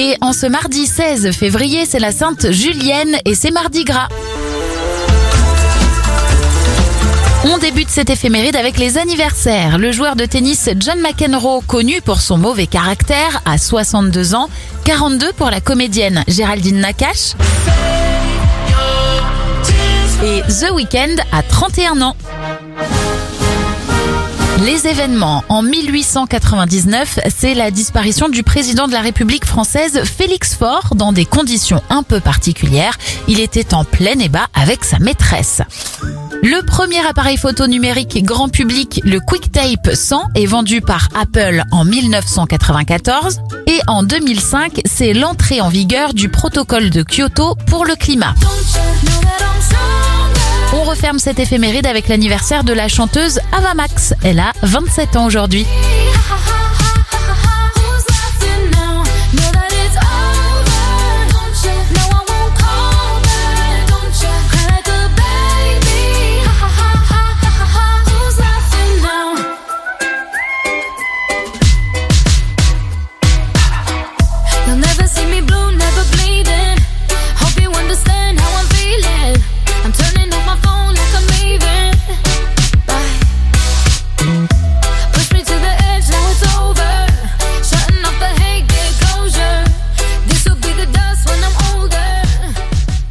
Et en ce mardi 16 février, c'est la Sainte Julienne et c'est Mardi Gras. On débute cette éphéméride avec les anniversaires. Le joueur de tennis John McEnroe, connu pour son mauvais caractère, a 62 ans, 42 pour la comédienne Géraldine Nakache. Et The Weeknd a 31 ans. Les événements. En 1899, c'est la disparition du président de la République française Félix Faure dans des conditions un peu particulières. Il était en plein ébat avec sa maîtresse. Le premier appareil photo numérique grand public, le QuickTape 100, est vendu par Apple en 1994 et en 2005, c'est l'entrée en vigueur du protocole de Kyoto pour le climat. Referme cette éphéméride avec l'anniversaire de la chanteuse Ava Max. Elle a 27 ans aujourd'hui.